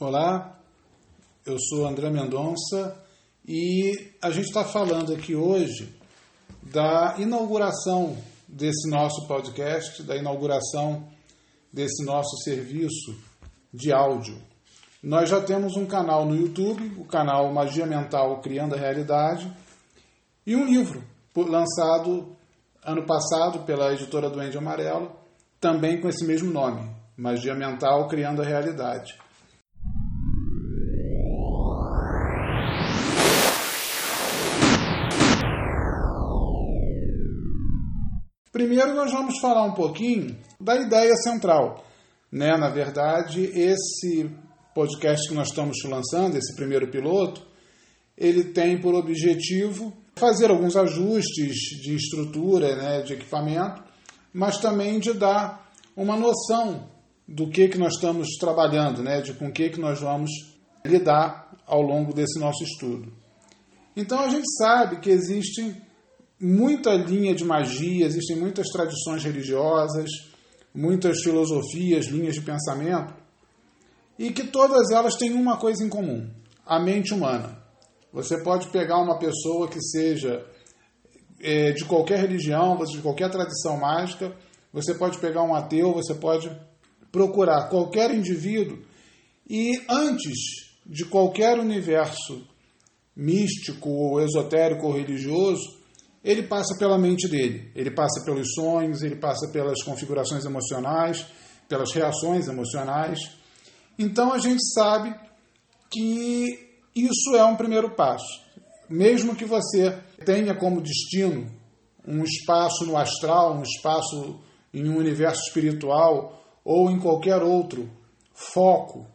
Olá, eu sou André Mendonça e a gente está falando aqui hoje da inauguração desse nosso podcast, da inauguração desse nosso serviço de áudio. Nós já temos um canal no YouTube, o canal Magia Mental Criando a Realidade, e um livro lançado ano passado pela editora do Ende Amarelo, também com esse mesmo nome, Magia Mental Criando a Realidade. Primeiro, nós vamos falar um pouquinho da ideia central. Né? Na verdade, esse podcast que nós estamos lançando, esse primeiro piloto, ele tem por objetivo fazer alguns ajustes de estrutura, né, de equipamento, mas também de dar uma noção do que, que nós estamos trabalhando, né, de com que, que nós vamos lidar ao longo desse nosso estudo. Então a gente sabe que existem muita linha de magia, existem muitas tradições religiosas, muitas filosofias, linhas de pensamento, e que todas elas têm uma coisa em comum: a mente humana. Você pode pegar uma pessoa que seja é, de qualquer religião, de qualquer tradição mágica, você pode pegar um ateu, você pode procurar qualquer indivíduo e antes de qualquer universo místico ou esotérico ou religioso, ele passa pela mente dele, ele passa pelos sonhos, ele passa pelas configurações emocionais, pelas reações emocionais. Então a gente sabe que isso é um primeiro passo. Mesmo que você tenha como destino um espaço no astral, um espaço em um universo espiritual ou em qualquer outro foco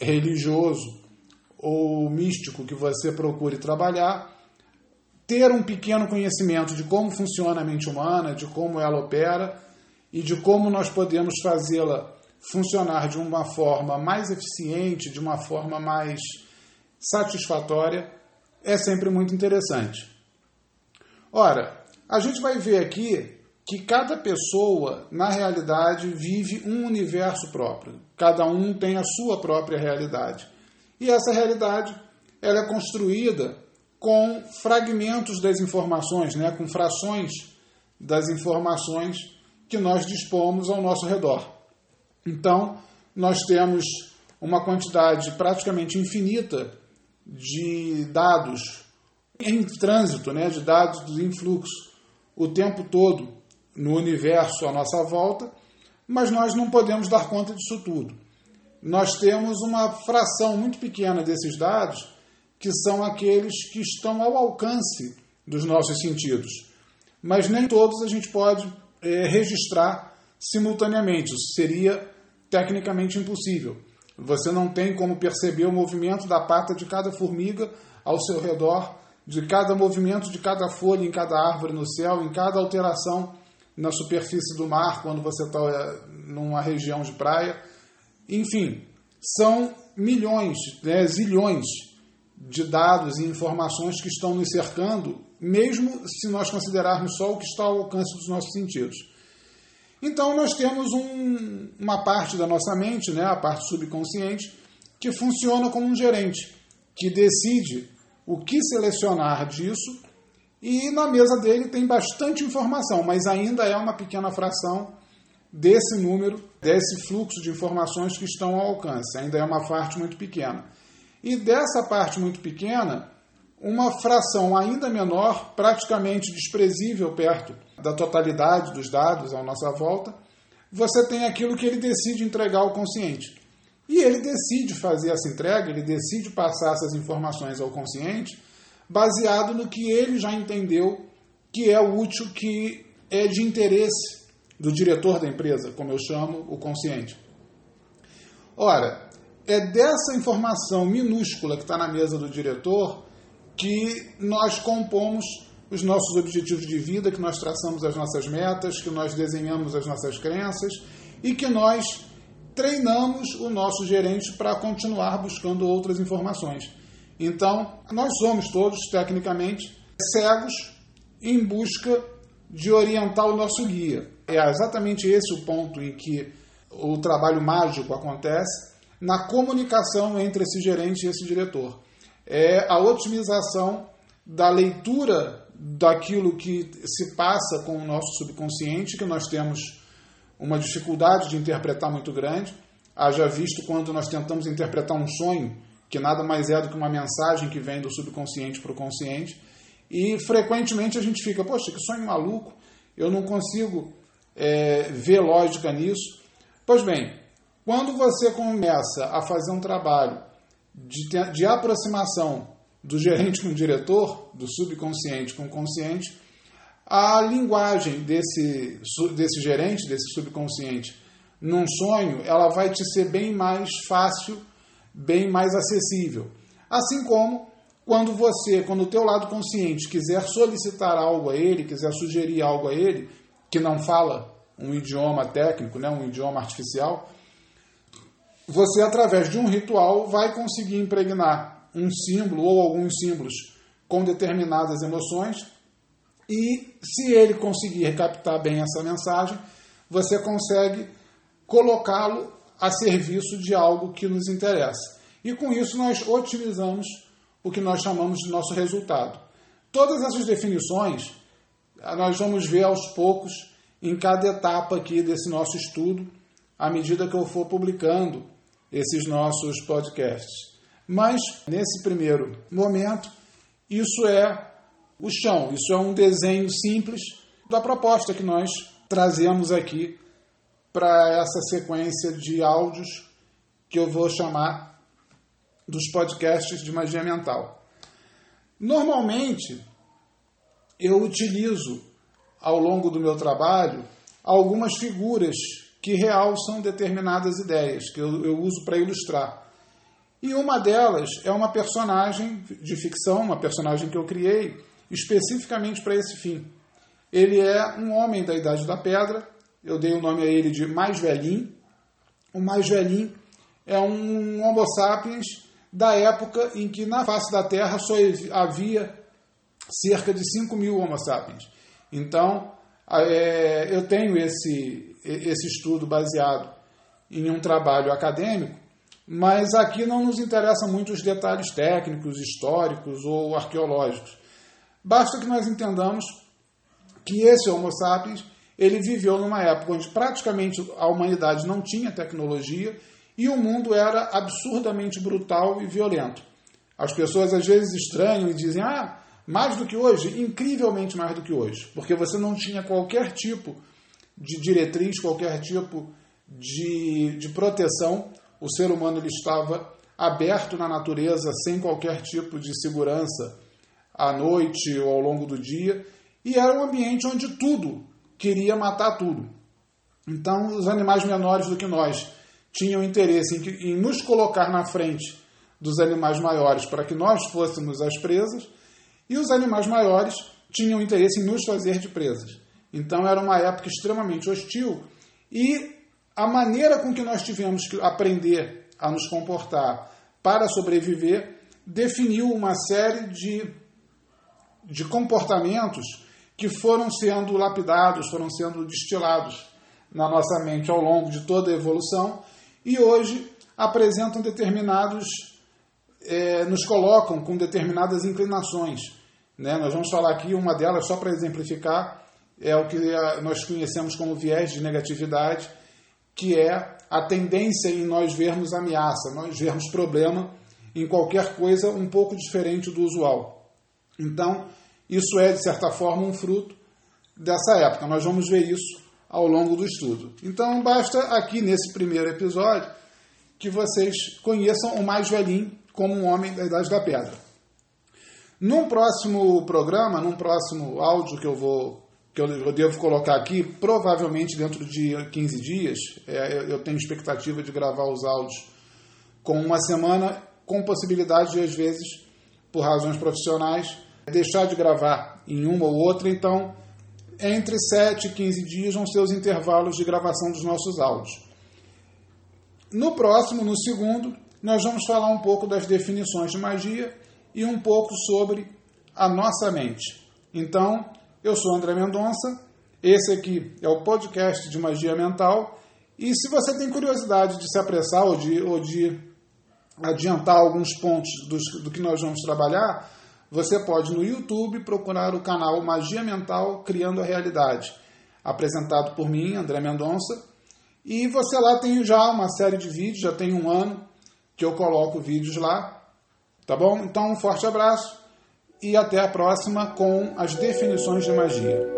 religioso ou místico que você procure trabalhar, ter um pequeno conhecimento de como funciona a mente humana, de como ela opera e de como nós podemos fazê-la funcionar de uma forma mais eficiente, de uma forma mais satisfatória, é sempre muito interessante. Ora, a gente vai ver aqui que cada pessoa, na realidade, vive um universo próprio. Cada um tem a sua própria realidade. E essa realidade ela é construída com fragmentos das informações, né, com frações das informações que nós dispomos ao nosso redor. Então, nós temos uma quantidade praticamente infinita de dados em trânsito, né, de dados em fluxo, o tempo todo no universo à nossa volta, mas nós não podemos dar conta disso tudo. Nós temos uma fração muito pequena desses dados que são aqueles que estão ao alcance dos nossos sentidos. Mas nem todos a gente pode é, registrar simultaneamente. Isso seria tecnicamente impossível. Você não tem como perceber o movimento da pata de cada formiga ao seu redor, de cada movimento de cada folha em cada árvore no céu, em cada alteração na superfície do mar quando você está é, numa região de praia. Enfim, são milhões, né, zilhões de dados e informações que estão nos cercando, mesmo se nós considerarmos só o que está ao alcance dos nossos sentidos. Então, nós temos um, uma parte da nossa mente, né, a parte subconsciente, que funciona como um gerente, que decide o que selecionar disso, e na mesa dele tem bastante informação, mas ainda é uma pequena fração desse número, desse fluxo de informações que estão ao alcance, ainda é uma parte muito pequena. E dessa parte muito pequena, uma fração ainda menor, praticamente desprezível perto da totalidade dos dados à nossa volta, você tem aquilo que ele decide entregar ao consciente. E ele decide fazer essa entrega, ele decide passar essas informações ao consciente, baseado no que ele já entendeu que é útil, que é de interesse do diretor da empresa, como eu chamo o consciente. Ora, é dessa informação minúscula que está na mesa do diretor que nós compomos os nossos objetivos de vida, que nós traçamos as nossas metas, que nós desenhamos as nossas crenças e que nós treinamos o nosso gerente para continuar buscando outras informações. Então, nós somos todos, tecnicamente, cegos em busca de orientar o nosso guia. É exatamente esse o ponto em que o trabalho mágico acontece na comunicação entre esse gerente e esse diretor. É a otimização da leitura daquilo que se passa com o nosso subconsciente, que nós temos uma dificuldade de interpretar muito grande. Haja visto quando nós tentamos interpretar um sonho, que nada mais é do que uma mensagem que vem do subconsciente para o consciente. E frequentemente a gente fica, poxa, que sonho maluco, eu não consigo é, ver lógica nisso. Pois bem, quando você começa a fazer um trabalho de, de aproximação do gerente com o diretor, do subconsciente com o consciente, a linguagem desse, desse gerente, desse subconsciente, num sonho, ela vai te ser bem mais fácil, bem mais acessível. Assim como quando você, quando o teu lado consciente quiser solicitar algo a ele, quiser sugerir algo a ele, que não fala um idioma técnico, né, um idioma artificial, você, através de um ritual, vai conseguir impregnar um símbolo ou alguns símbolos com determinadas emoções, e se ele conseguir captar bem essa mensagem, você consegue colocá-lo a serviço de algo que nos interessa. E com isso nós otimizamos o que nós chamamos de nosso resultado. Todas essas definições nós vamos ver aos poucos em cada etapa aqui desse nosso estudo, à medida que eu for publicando esses nossos podcasts. Mas, nesse primeiro momento, isso é o chão, isso é um desenho simples da proposta que nós trazemos aqui para essa sequência de áudios que eu vou chamar dos podcasts de magia mental. Normalmente, eu utilizo ao longo do meu trabalho algumas figuras que realçam determinadas ideias, que eu, eu uso para ilustrar. E uma delas é uma personagem de ficção, uma personagem que eu criei especificamente para esse fim. Ele é um homem da Idade da Pedra, eu dei o nome a ele de Mais Velhinho. O Mais Velhinho é um Homo sapiens da época em que na face da Terra só havia cerca de 5 mil Homo sapiens. Então, é, eu tenho esse, esse estudo baseado em um trabalho acadêmico, mas aqui não nos interessam muito os detalhes técnicos, históricos ou arqueológicos. Basta que nós entendamos que esse Homo sapiens ele viveu numa época onde praticamente a humanidade não tinha tecnologia e o mundo era absurdamente brutal e violento. As pessoas às vezes estranham e dizem: ah, mais do que hoje? Incrivelmente mais do que hoje, porque você não tinha qualquer tipo de diretriz, qualquer tipo de, de proteção. O ser humano ele estava aberto na natureza, sem qualquer tipo de segurança à noite ou ao longo do dia, e era um ambiente onde tudo queria matar tudo. Então, os animais menores do que nós tinham interesse em, em nos colocar na frente dos animais maiores para que nós fôssemos as presas e os animais maiores tinham interesse em nos fazer de presas. Então era uma época extremamente hostil e a maneira com que nós tivemos que aprender a nos comportar para sobreviver definiu uma série de, de comportamentos que foram sendo lapidados, foram sendo destilados na nossa mente ao longo de toda a evolução e hoje apresentam determinados, é, nos colocam com determinadas inclinações. Né? Nós vamos falar aqui uma delas só para exemplificar, é o que nós conhecemos como viés de negatividade, que é a tendência em nós vermos ameaça, nós vermos problema em qualquer coisa um pouco diferente do usual. Então, isso é, de certa forma, um fruto dessa época. Nós vamos ver isso ao longo do estudo. Então, basta aqui nesse primeiro episódio que vocês conheçam o mais velhinho como um homem da Idade da Pedra. Num próximo programa, num próximo áudio que eu vou que eu devo colocar aqui, provavelmente dentro de 15 dias, é, eu tenho expectativa de gravar os áudios com uma semana, com possibilidade de, às vezes, por razões profissionais, deixar de gravar em uma ou outra. Então, entre 7 e 15 dias vão ser os intervalos de gravação dos nossos áudios. No próximo, no segundo, nós vamos falar um pouco das definições de magia e um pouco sobre a nossa mente. Então, eu sou André Mendonça, esse aqui é o podcast de Magia Mental E se você tem curiosidade de se apressar ou de, ou de adiantar alguns pontos dos, do que nós vamos trabalhar, você pode no YouTube procurar o canal Magia Mental Criando a Realidade, apresentado por mim, André Mendonça. E você lá tem já uma série de vídeos, já tem um ano que eu coloco vídeos lá. Tá bom? Então, um forte abraço e até a próxima com as definições de magia.